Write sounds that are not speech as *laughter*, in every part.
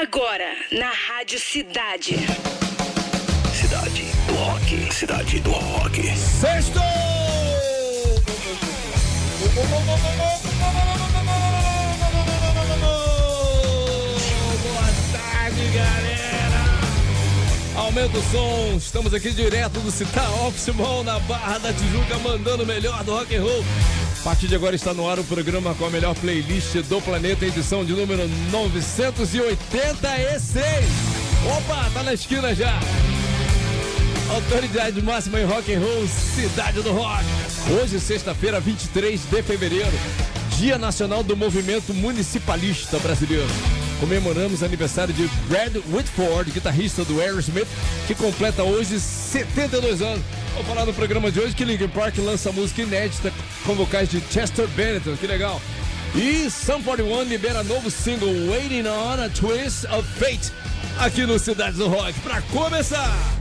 Agora, na Rádio Cidade. Cidade do Rock. Cidade do Rock. Sexto! Boa tarde, galera! Aumenta o som, estamos aqui direto do Citar Office Mall na Barra da Tijuca, mandando o melhor do rock and roll. A partir de agora está no ar o programa com a melhor playlist do planeta, edição de número 986. Opa, tá na esquina já. Autoridade máxima em rock and roll, cidade do rock. Hoje, sexta-feira, 23 de fevereiro, Dia Nacional do Movimento Municipalista Brasileiro. Comemoramos o aniversário de Brad Whitford, guitarrista do Aerosmith, que completa hoje 72 anos. Vou falar no programa de hoje que Linkin Park lança música inédita com vocais de Chester Bennington, que legal. E Sum 41 libera novo single Waiting on a Twist of Fate aqui no Cidade do Rock. Pra começar!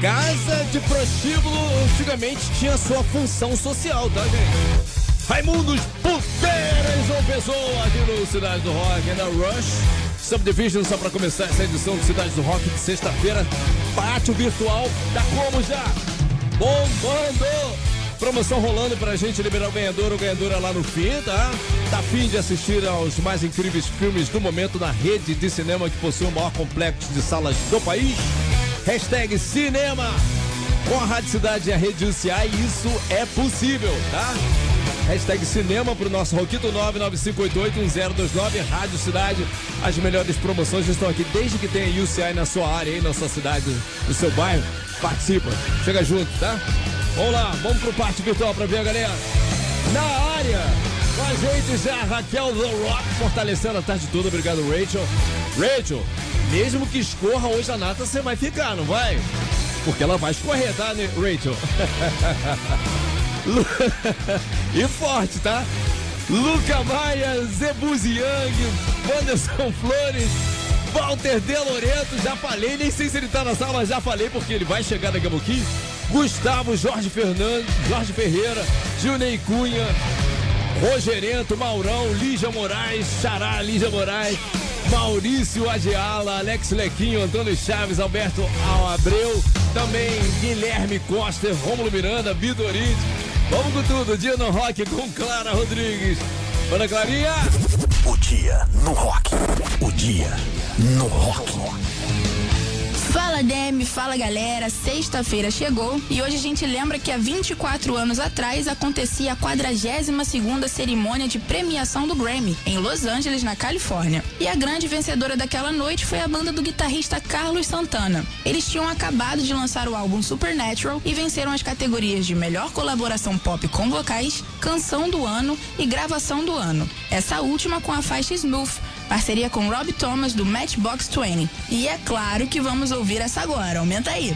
Casa de prostíbulo antigamente tinha sua função social, tá, gente? Raimundos Puteiras João Pessoa aqui no Cidade do Rock, na Rush Subdivision, só pra começar essa edição do Cidade do Rock de sexta-feira. Pátio virtual da Como já? Bombando! Promoção rolando pra gente liberar o ganhador ou ganhadora lá no fim, tá? Tá fim de assistir aos mais incríveis filmes do momento na rede de cinema que possui o maior complexo de salas do país? Hashtag cinema! Com a Rádio Cidade e a Rede UCI, isso é possível, tá? Hashtag cinema pro nosso Roquito 995881029, Rádio Cidade. As melhores promoções estão aqui desde que tenha UCI na sua área, aí na sua cidade, no seu bairro. Participa, chega junto, tá? Vamos lá, vamos pro parte virtual pra ver a galera. Na área, com a gente já Raquel The Rock, fortalecendo a tarde toda. Obrigado, Rachel. Rachel, mesmo que escorra hoje a nata, você vai ficar, não vai? Porque ela vai escorrer, tá, né, Rachel? *laughs* *laughs* E forte, tá? Luca Maia, Zebuzi Young, Wanderson Flores, Walter De Loreto, já falei, nem sei se ele tá na sala, já falei porque ele vai chegar daqui a pouquinho. Gustavo, Jorge Fernandes, Jorge Ferreira, Gilney Cunha, Rogerento, Maurão, Lígia Moraes, Xará, Lígia Moraes, Maurício Adiala, Alex Lequinho, Antônio Chaves, Alberto Abreu, também Guilherme Costa, Rômulo Miranda, Vidorite. Vamos com tudo, dia no rock com Clara Rodrigues. Ana Clarinha! O dia no rock. O dia no rock. Fala Demi, fala galera, sexta-feira chegou e hoje a gente lembra que há 24 anos atrás acontecia a 42ª cerimônia de premiação do Grammy em Los Angeles, na Califórnia. E a grande vencedora daquela noite foi a banda do guitarrista Carlos Santana. Eles tinham acabado de lançar o álbum Supernatural e venceram as categorias de melhor colaboração pop com vocais, canção do ano e gravação do ano. Essa última com a faixa Smooth, parceria com Rob Thomas do Matchbox 20. E é claro que vamos ouvir essa agora, aumenta aí.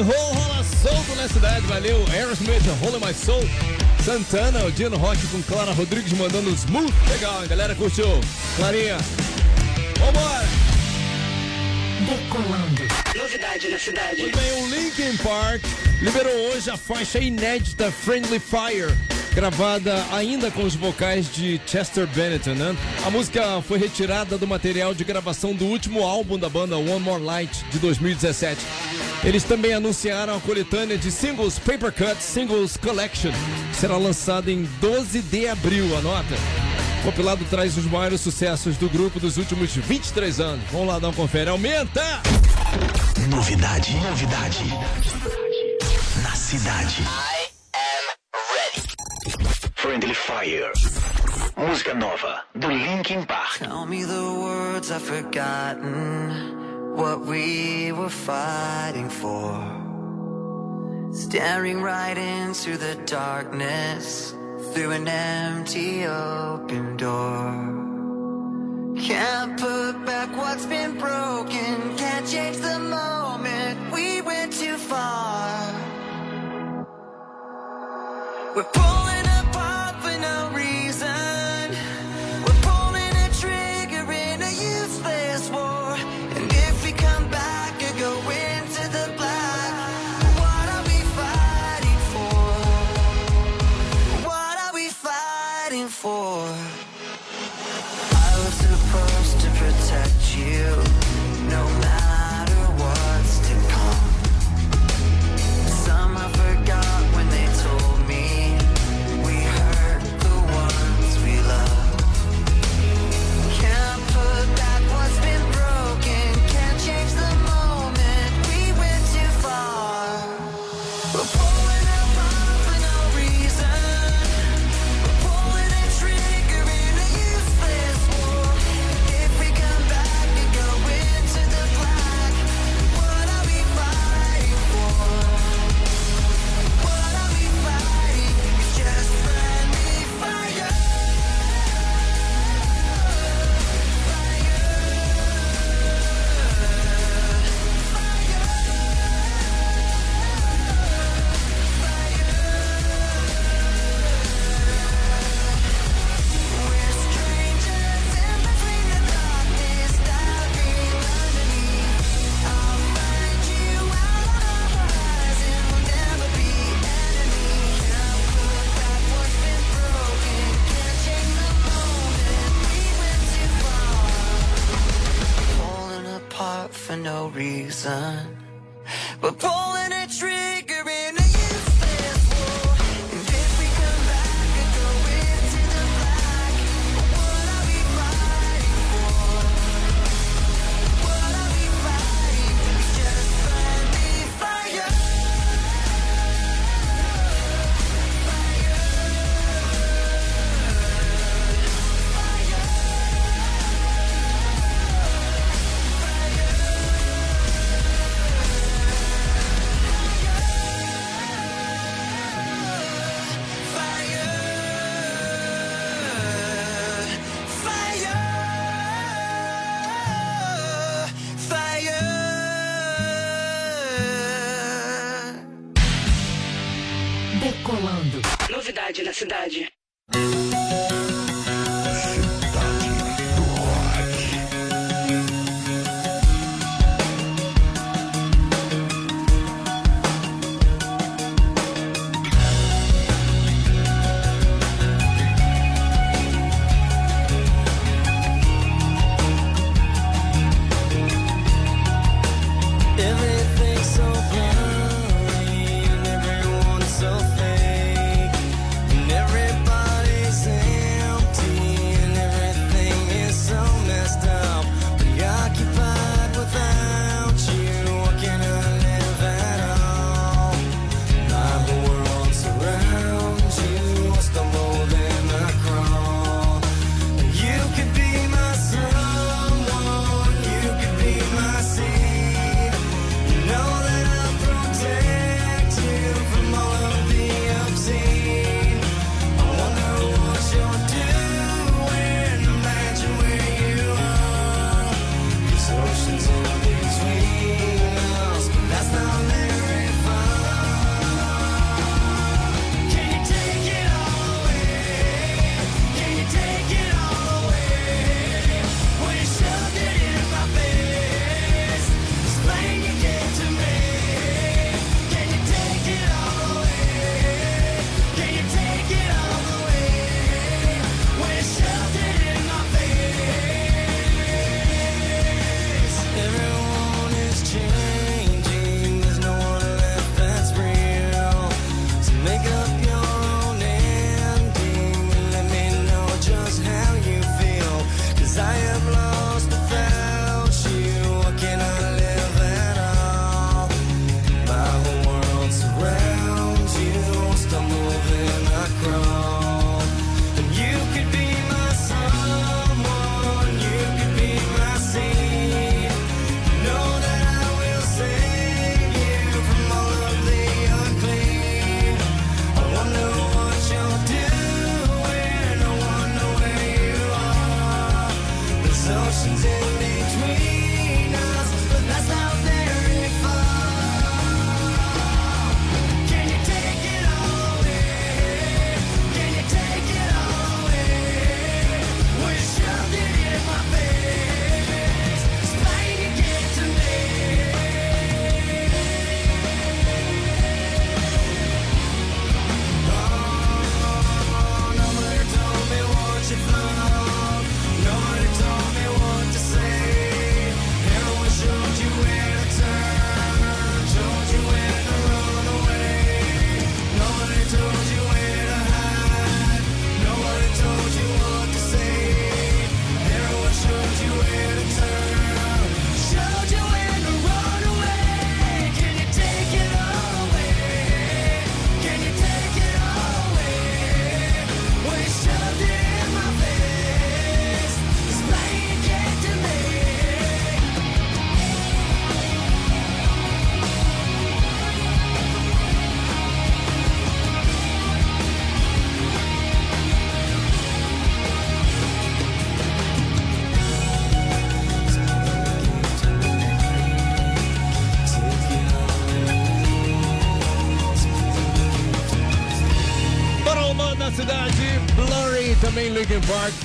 And roll rola solto na cidade, valeu. Aerosmith, Holy My Soul. Santana, o dia no rock com Clara Rodrigues mandando smooth. Legal, hein, galera? Curtiu? Clarinha. Vambora! Novidade na cidade. Muito bem, o Linkin Park liberou hoje a faixa inédita Friendly Fire, gravada ainda com os vocais de Chester Bennington, né? A música foi retirada do material de gravação do último álbum da banda One More Light de 2017. Eles também anunciaram a coletânea de singles Paper Cut Singles Collection, que será lançada em 12 de abril, anota. O compilado traz os maiores sucessos do grupo dos últimos 23 anos. Vamos lá dar um confere. Aumenta! Novidade, novidade. Na cidade. Friendly Fire. Música nova do Linkin Park. Tell me the words I've forgotten, what we were fighting for. Staring right into the darkness through an empty open door. Can't put back what's been broken, can't change the moment we went too far. We're pulling cidade.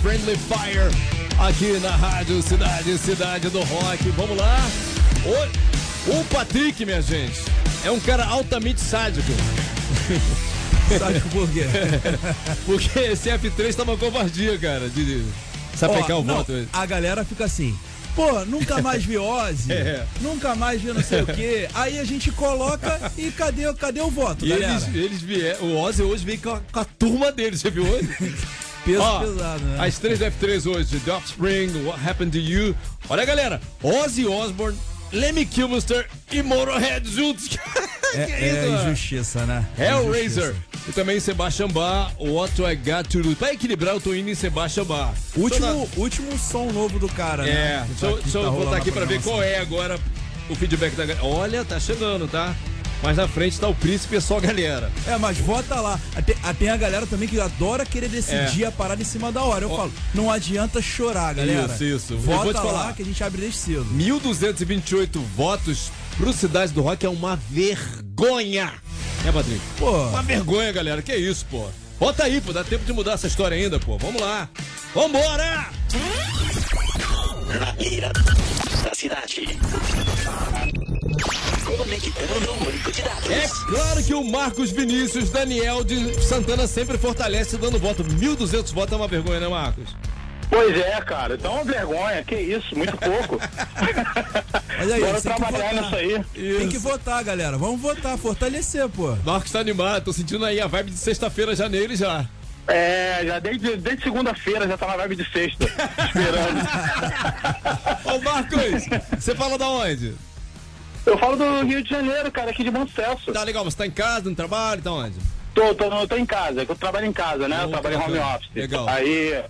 Friendly Fire, aqui na Rádio Cidade, Cidade do Rock. Vamos lá. O, o Patrick, minha gente, é um cara altamente sádico. *laughs* Sabe por quê? *laughs* Porque esse F3 tá uma covardia, cara, de sapecar Ó, o não, voto. A galera fica assim. Pô, nunca mais vi Ozzy, *laughs* É. nunca mais vi não sei o quê. Aí a gente coloca e cadê, cadê o voto, E galera? eles, eles vieram, o Ozzy hoje veio com a, com a turma dele, você viu hoje? Peso Ó, pesado, né? As três F3 hoje, The Offspring, What Happened to You. Olha, galera, Ozzy Osbourne, Lemmy Kilmister e Motorhead juntos. É, *laughs* Que é isso, mano? injustiça, né? Hellraiser. Injustiça. E também Sebastian Bach, What I Got To Do. Pra equilibrar, eu tô indo em Sebastian Bach. Último, último som novo do cara, né? É, deixa eu, tá- deixa eu tá botar rolando aqui pra ver qual é agora o feedback da galera. Olha, tá chegando, tá? Mas na frente tá o príncipe e só a galera. É, mas vota lá. Tem, tem a galera também que adora querer decidir É. a parada em cima da hora. Eu falo, não adianta chorar, galera. Isso, isso. Vota te falar. lá que a gente abre desde cedo. 1.228 votos pro Cidade do Rock é uma vergonha. É, Patrick? Pô, Uma vergonha, galera. Que isso, pô. Bota aí, pô. Dá tempo de mudar essa história ainda, pô. Vamos lá. Vambora! Na mira da cidade. É claro que o Marcos Vinícius Daniel de Santana sempre fortalece dando voto. 1.200 votos é uma vergonha, né, Marcos? Pois é, cara. Então é uma vergonha. Que isso, muito pouco. *laughs* Mas aí, Bora trabalhar nisso aí. tem que votar, galera. Vamos votar, fortalecer, pô. Marcos tá animado. Tô sentindo aí a vibe de sexta-feira já nele já. É, já desde, desde segunda-feira já tá na vibe de sexta. esperando. *laughs* Ô, Marcos, você fala da onde? Eu falo do Rio de Janeiro, cara, aqui de Bom Sucesso. Tá legal, você tá em casa, no trabalho, tá onde? Tô, tô, tô em casa, que eu trabalho em casa, né? Eu Oh, trabalho em home office. Legal. Aí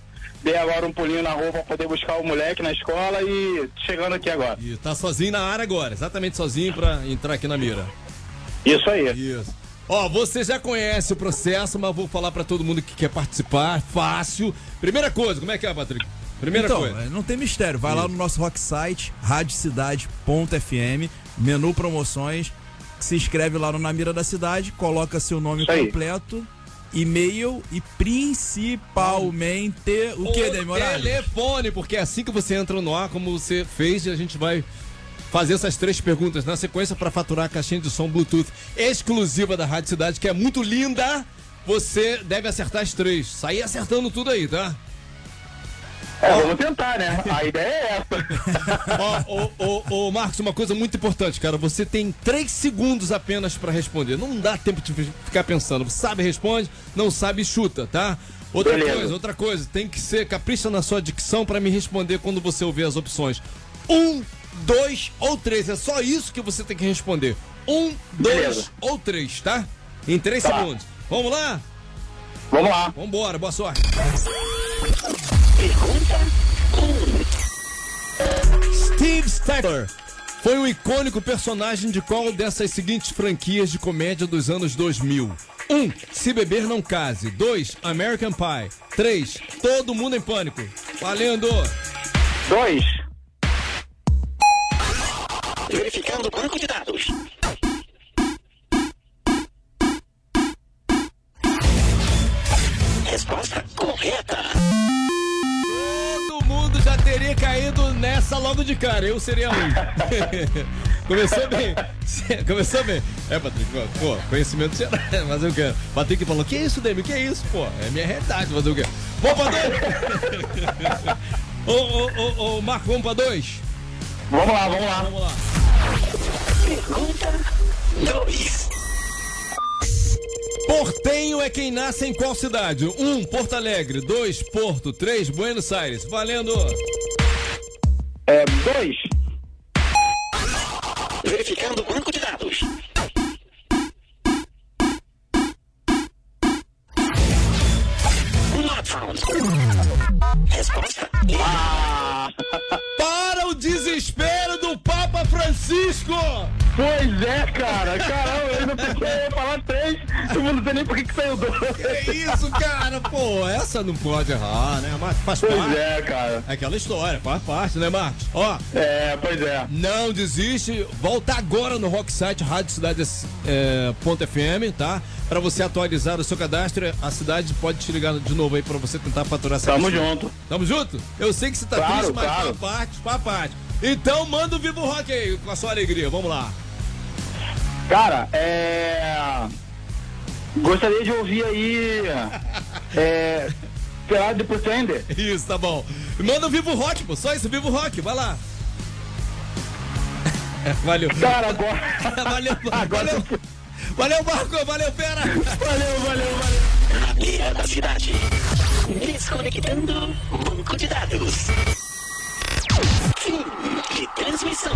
dei agora um pulinho na rua pra poder buscar o moleque na escola e chegando aqui agora. E tá sozinho na área agora, exatamente sozinho pra entrar aqui na mira. Isso aí. Isso. Ó, você já conhece o processo, mas vou falar pra todo mundo que quer participar, fácil. Primeira coisa, como é que é, Patrick? Primeira então, coisa. é, não tem mistério. Vai lá no nosso rock site, radiocidade.fm, menu promoções, se inscreve lá no Na Mira da Cidade, coloca seu nome Isso aí. completo, e-mail e principalmente o que, Demi Morales? telefone, porque é assim que você entra no ar, como você fez, e a gente vai fazer essas três perguntas na sequência para faturar a caixinha de som Bluetooth exclusiva da Rádio Cidade, que é muito linda. Você deve acertar as três. Sair acertando tudo aí, tá? É, vamos tentar, né? A ideia é essa. *laughs* Ó, ô, ô, ô, Marcos, uma coisa muito importante, cara. Você tem três segundos apenas pra responder. Não dá tempo de ficar pensando. Sabe, responde. Não sabe, chuta, tá? Outra Beleza. coisa, outra coisa. Tem que ser capricha na sua dicção pra me responder quando você ouvir as opções. Um, dois ou três. É só isso que você tem que responder. Um, dois Beleza. ou três, tá? Em três Tá. segundos. Vamos lá? Vamos lá. Vambora, boa sorte. Pergunta Steve Stecker foi um icônico personagem de qual dessas seguintes franquias de comédia dos anos 2000? 1. Um, Se Beber Não Case. 2. American Pie. 3. Todo Mundo em Pânico. Valendo! Dois. verificando o banco de dados. Resposta correta. Todo mundo já teria caído nessa logo de cara. Eu seria um. *laughs* Começou bem. *laughs* Começou bem. É, Patrick, pô, conhecimento geral. *laughs* Mas eu quero. Patrick falou: Que isso, Demi? Que isso, pô? É minha realidade, mas eu quero. Vamos pra dois? Ô, ô, ô, ô, Marco, vamos pra dois? Vamos lá, vamos lá. Vamos lá. Pergunta 2. Portenho é quem nasce em qual cidade? 1. Um, Porto Alegre. 2. Porto. 3. Buenos Aires. Valendo! É, dois. Verificando o banco de dados. Not found. Resposta Ah, Para o desespero do Papa Francisco! pois é, cara. Caramba, eu não sei nem por que que saiu dois. Que isso, cara? Pô, essa não pode errar, né? Mas faz Pois parte. é, cara. É aquela história, faz parte, né, Marcos? Ó, É, pois é. não desiste. Volta agora no Rocksite Rádio Cidade é, ponto FM, tá? Pra você atualizar o seu cadastro. A cidade pode te ligar de novo aí pra você tentar faturar essa Tamo questão. junto. Tamo junto? Eu sei que você tá Claro, triste, mas claro. faz parte, faz parte. Então manda o Vivo Rock aí com a sua alegria. Vamos lá. Cara, é. Gostaria de ouvir aí. *laughs* É. Pelado de Pretender. Isso, tá bom. Manda o Vivo Rock, pô. Só isso, Vivo Rock. Vai lá. *laughs* Valeu. Cara, agora. *laughs* Valeu, Agora valeu. Valeu, Marco. Valeu, Pera. Valeu, valeu, valeu. Na mira da cidade. Desconectando banco de dados. Fim de transmissão.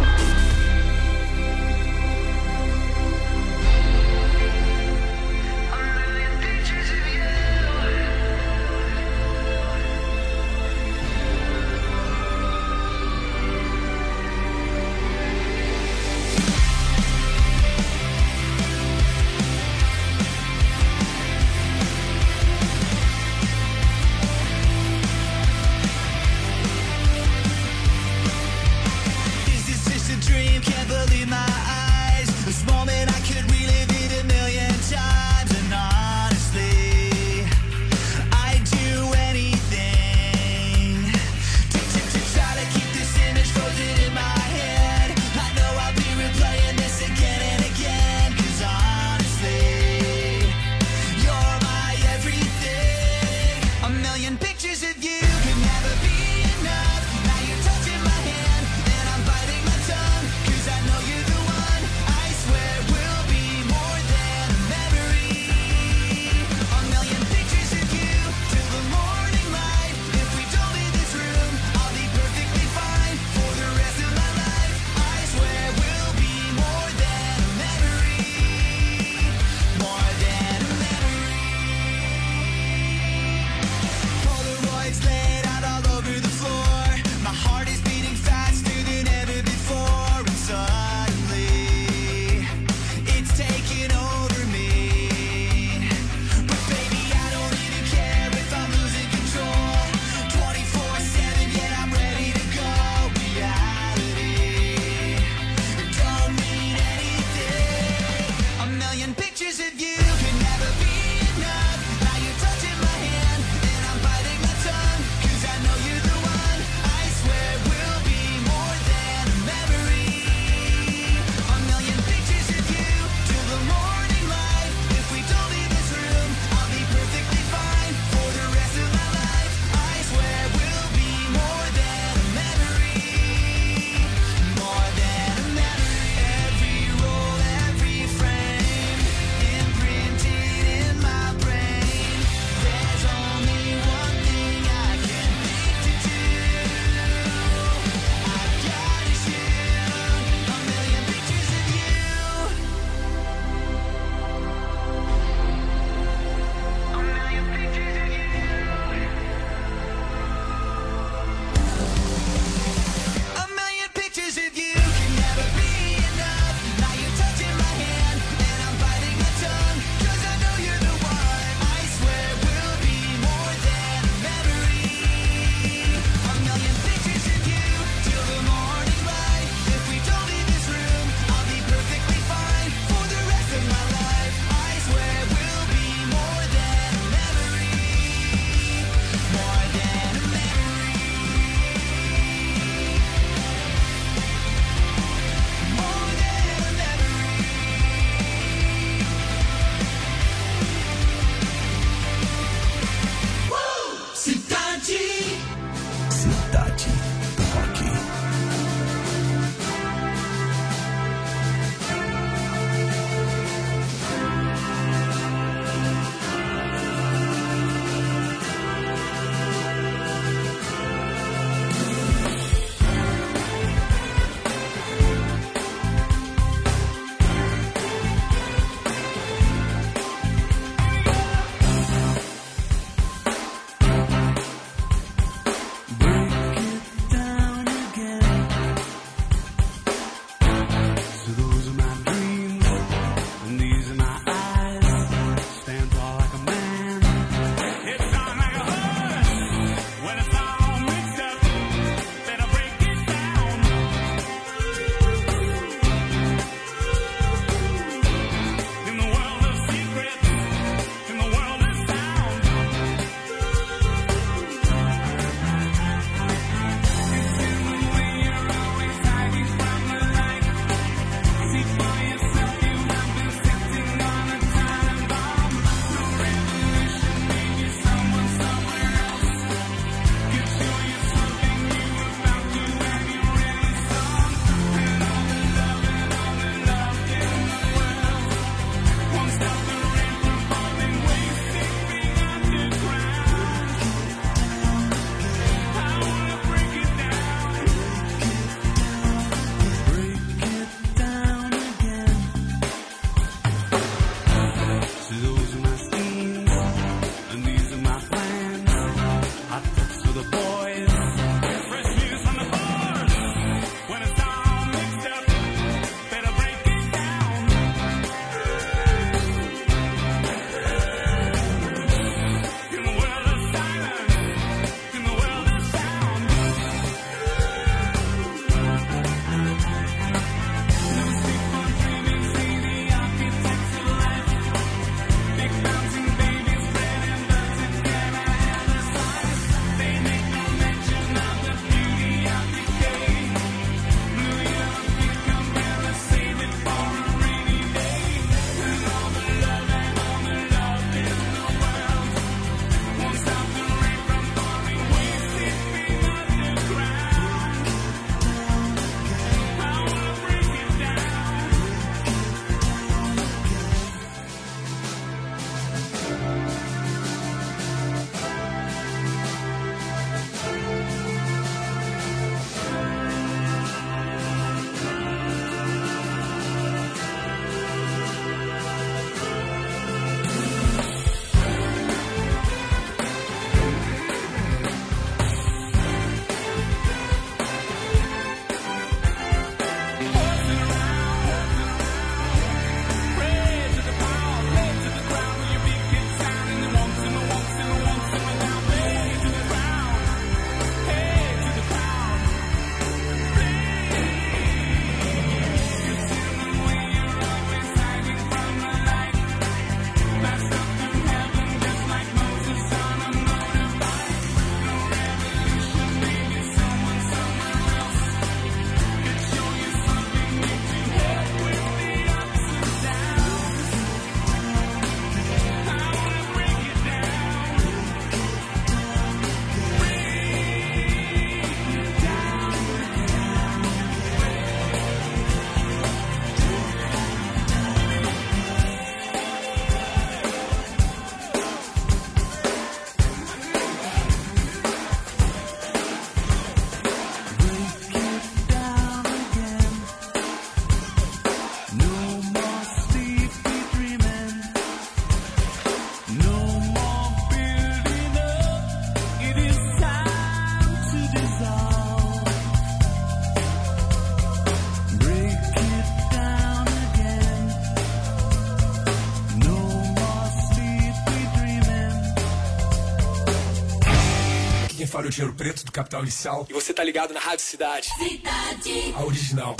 O Dinheiro Preto do Capital Inicial. E você tá ligado na Rádio Cidade. Cidade. A original.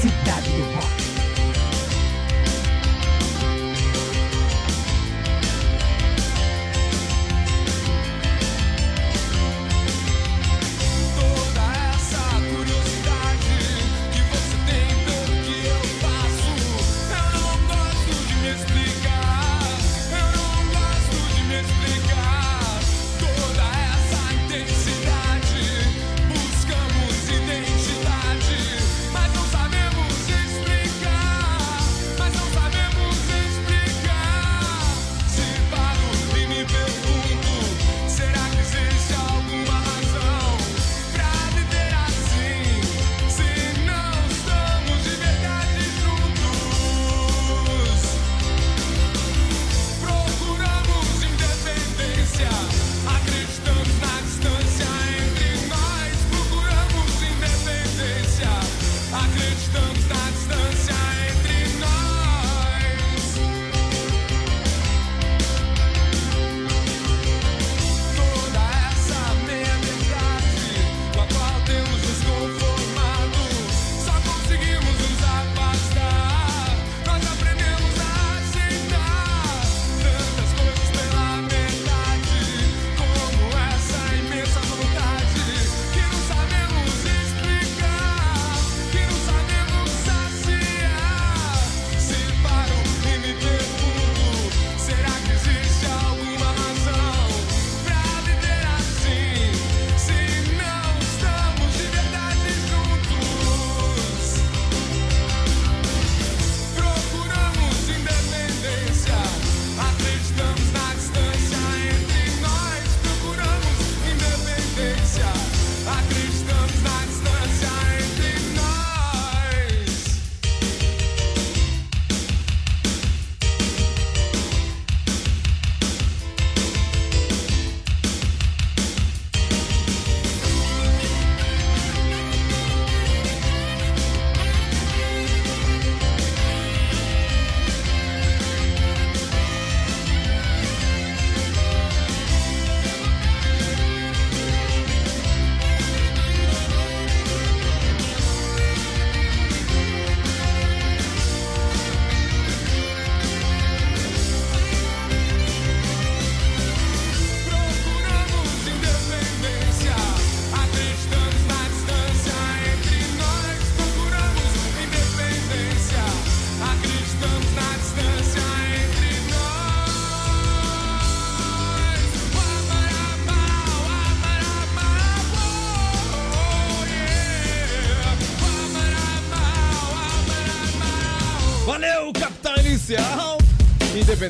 Cidade do Rock.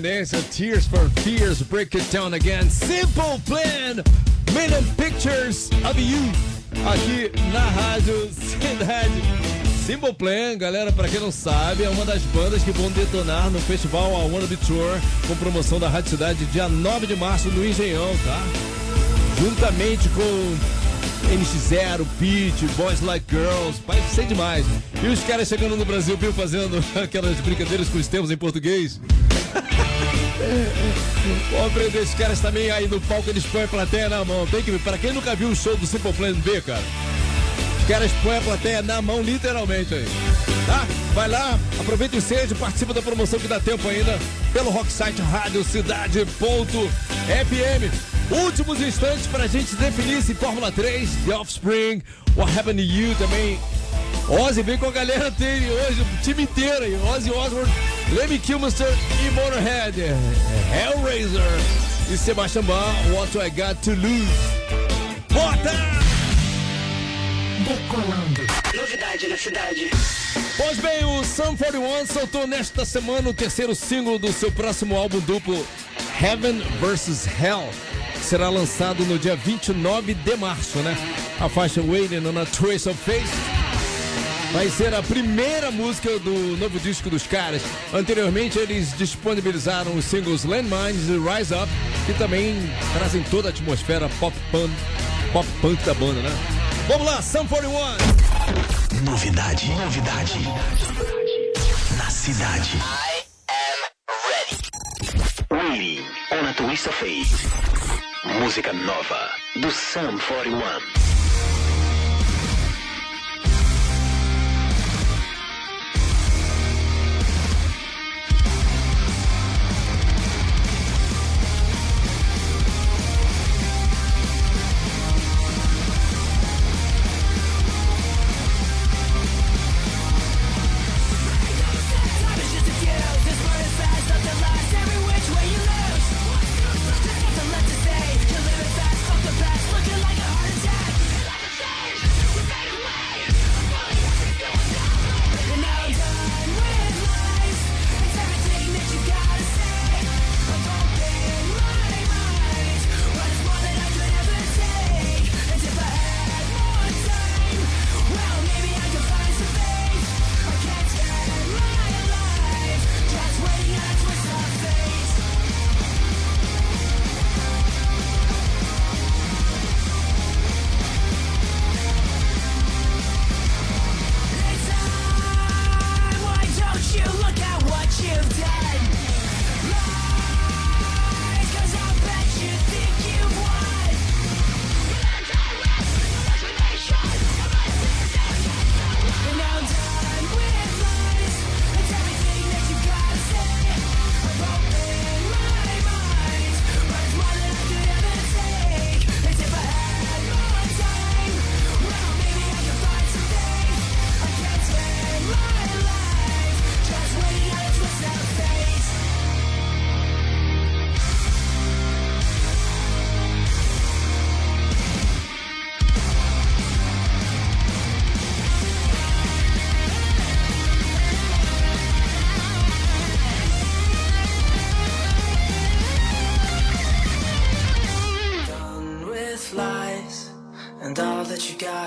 Independência, Tears for Fears, Break It Down Again, Simple Plan, Million Pictures of You, aqui na Rádio Cidade. Simple Plan, galera, pra quem não sabe, é uma das bandas que vão detonar no festival A Wanna Be Tour, com promoção da Rádio Cidade, dia 9 de março no Engenhão, tá? Juntamente com NX0, Peach, Boys Like Girls, vai ser demais. E os caras chegando no Brasil, viu, fazendo *laughs* aquelas brincadeiras com os termos em português. Vou aprender esses caras também aí no palco, eles põem a plateia na mão. Tem que ver, pra quem nunca viu o show do Simple Plan B, cara, os caras põem a plateia na mão, literalmente aí. Tá? Vai lá, aproveita o ensejo, participa da promoção que dá tempo ainda pelo Rocksite Rádio Cidade.fm. Últimos instantes pra gente definir se Fórmula 3, The Offspring, What Happened to You também. Ozzy vem com a galera dele hoje, o time inteiro aí. Ozzy Osbourne, Lemmy Kilmister e Motorhead. Hellraiser e Sebastian Bach, What I Got to Lose. Bota! Decolando. Novidade na cidade. Pois bem, o Sum 41 soltou nesta semana o terceiro single do seu próximo álbum duplo, Heaven vs. Hell. que Será lançado no dia 29 de março, né? A faixa Waiting on a Trace of Face vai ser a primeira música do novo disco dos caras. Anteriormente, eles disponibilizaram os singles Landmines e Rise Up, que também trazem toda a atmosfera pop punk, pop punk da banda, né? Vamos lá, Sum 41! Novidade, novidade. Na cidade. I am ready. Really, on a twist of fate. Música nova do Sam 41.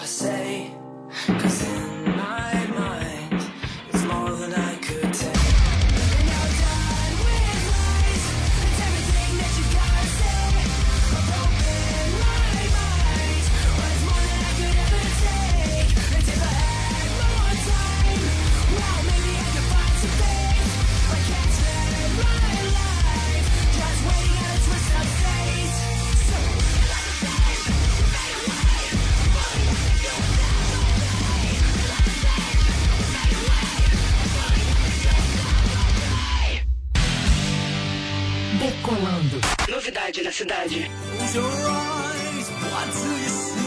I said. Decolando. Novidade na cidade. Close your eyes, what do you see?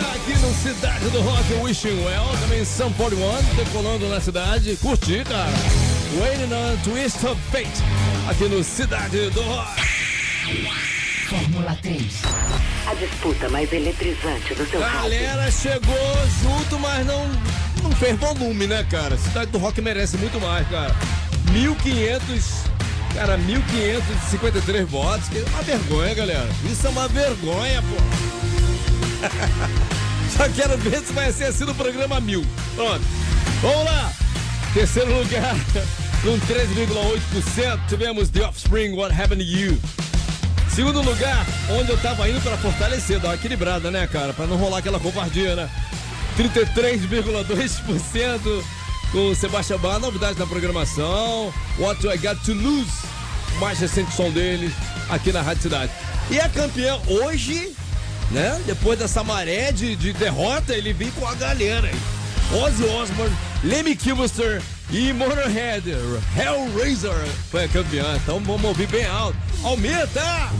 Aqui no Cidade do Rock, Wishing Well, também São Paulo One, decolando na cidade. Curti, cara. Waiting on Twist of Fate, aqui no Cidade do Rock. Fórmula 3. A disputa mais eletrizante do seu rádio. Galera chegou junto, mas não, não fez volume, né, cara? Cidade do Rock merece muito mais, cara. 1500, cara, 1553 votos, que é uma vergonha, galera. Isso é uma vergonha, pô. *laughs* Só quero ver se vai ser assim no programa mil. Pronto. Vamos lá. Terceiro lugar, *laughs* com 13,8%, tivemos The Offspring, What Happened to You. Segundo lugar, onde eu tava indo pra fortalecer, dar uma equilibrada, né, cara? Pra não rolar aquela covardia, né? 33,2% com Sebastião Bar, novidade na programação. What Do I Got to Lose, mais recente som deles aqui na Rádio Cidade. E a campeã hoje, né? Depois dessa maré de, de derrota, ele vem com a galera aí. Ozzy Osbourne, Lemmy Kilmister e Motorhead, Hellraiser foi a campeã. Então vamos ouvir bem alto. Aumenta!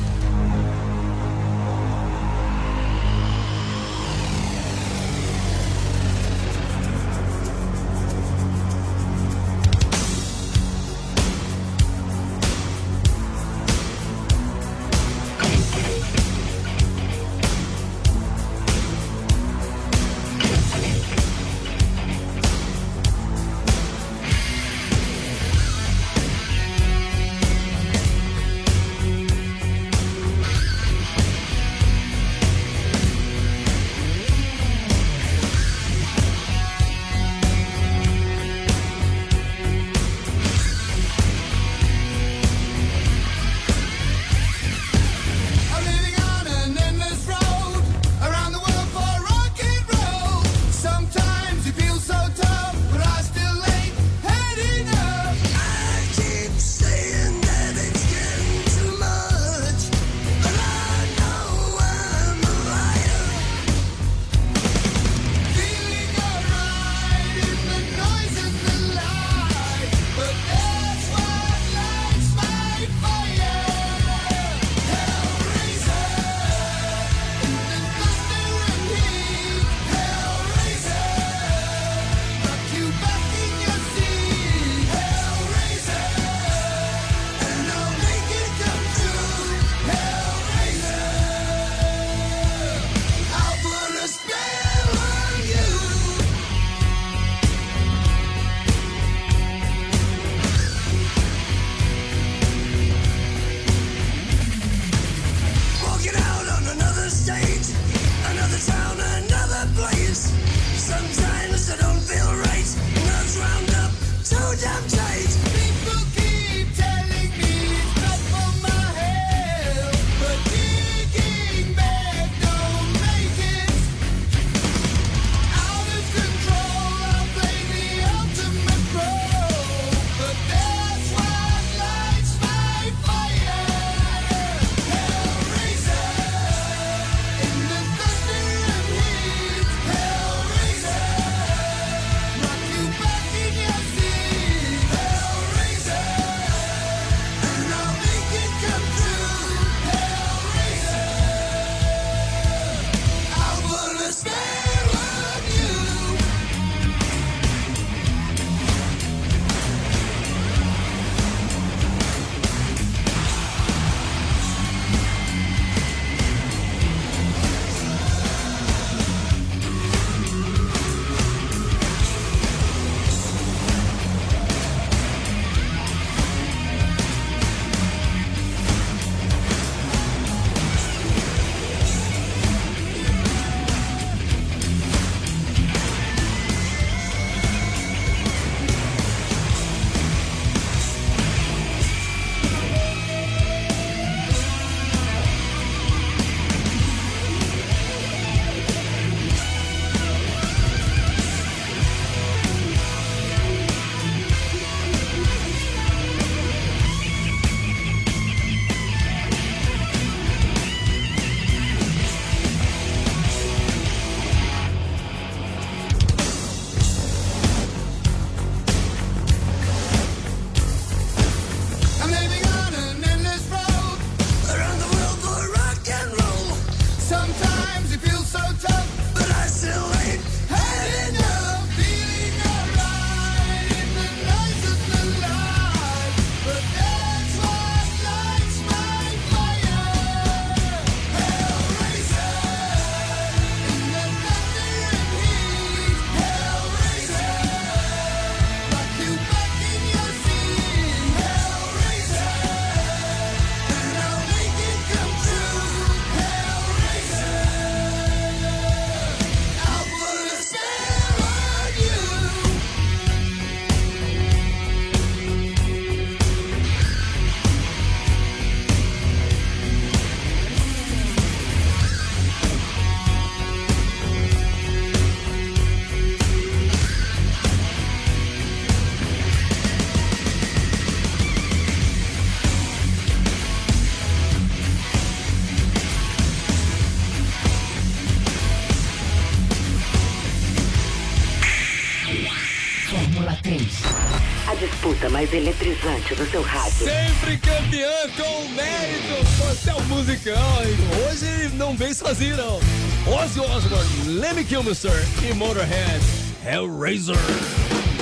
Eletrizante do seu rádio. Sempre campeã com mérito. Você é um musicão. hein? Hoje não vem sozinho, não. Ozzy Osbourne, Lemmy Kilmister e Motorhead, Hellraiser.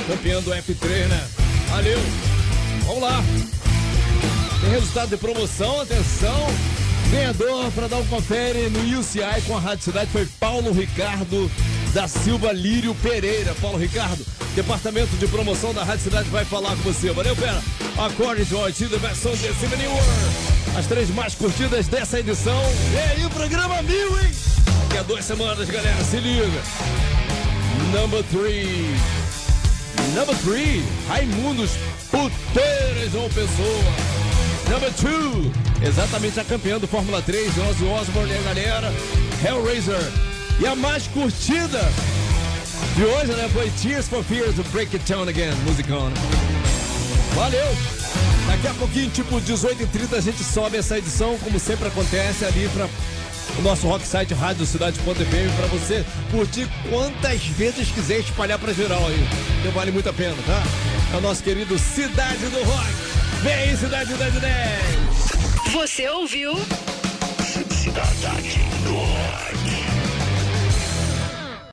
Campeão do F3, né? Valeu. Vamos lá. Tem resultado de promoção, atenção. Ganhador para dar um confere no UCI com a Rádio Cidade foi Paulo Ricardo da Silva Lírio Pereira. Paulo Ricardo, departamento de promoção da Rádio Cidade vai falar com você. Valeu, pera. Acorde de Ortiz, versão de Simony World. As três mais curtidas dessa edição. E aí, programa mil, hein? Daqui a duas semanas, galera, se liga. Number three. Number three, Raimundos Puteiras ou Pessoa. Number two, exatamente a campeã do Fórmula 3, Ozzy Osbourne e a galera, Hellraiser. E a mais curtida de hoje, né, foi Tears for Fears, do Break It Down Again, musicão, né? Valeu! Daqui a pouquinho, tipo 18h30, a gente sobe essa edição, como sempre acontece, ali para o nosso rock site radiocidade.fm para você curtir quantas vezes quiser espalhar para geral aí. Que vale muito a pena, tá? É o nosso querido Cidade do Rock. Vem aí, Cidade da 10. Você ouviu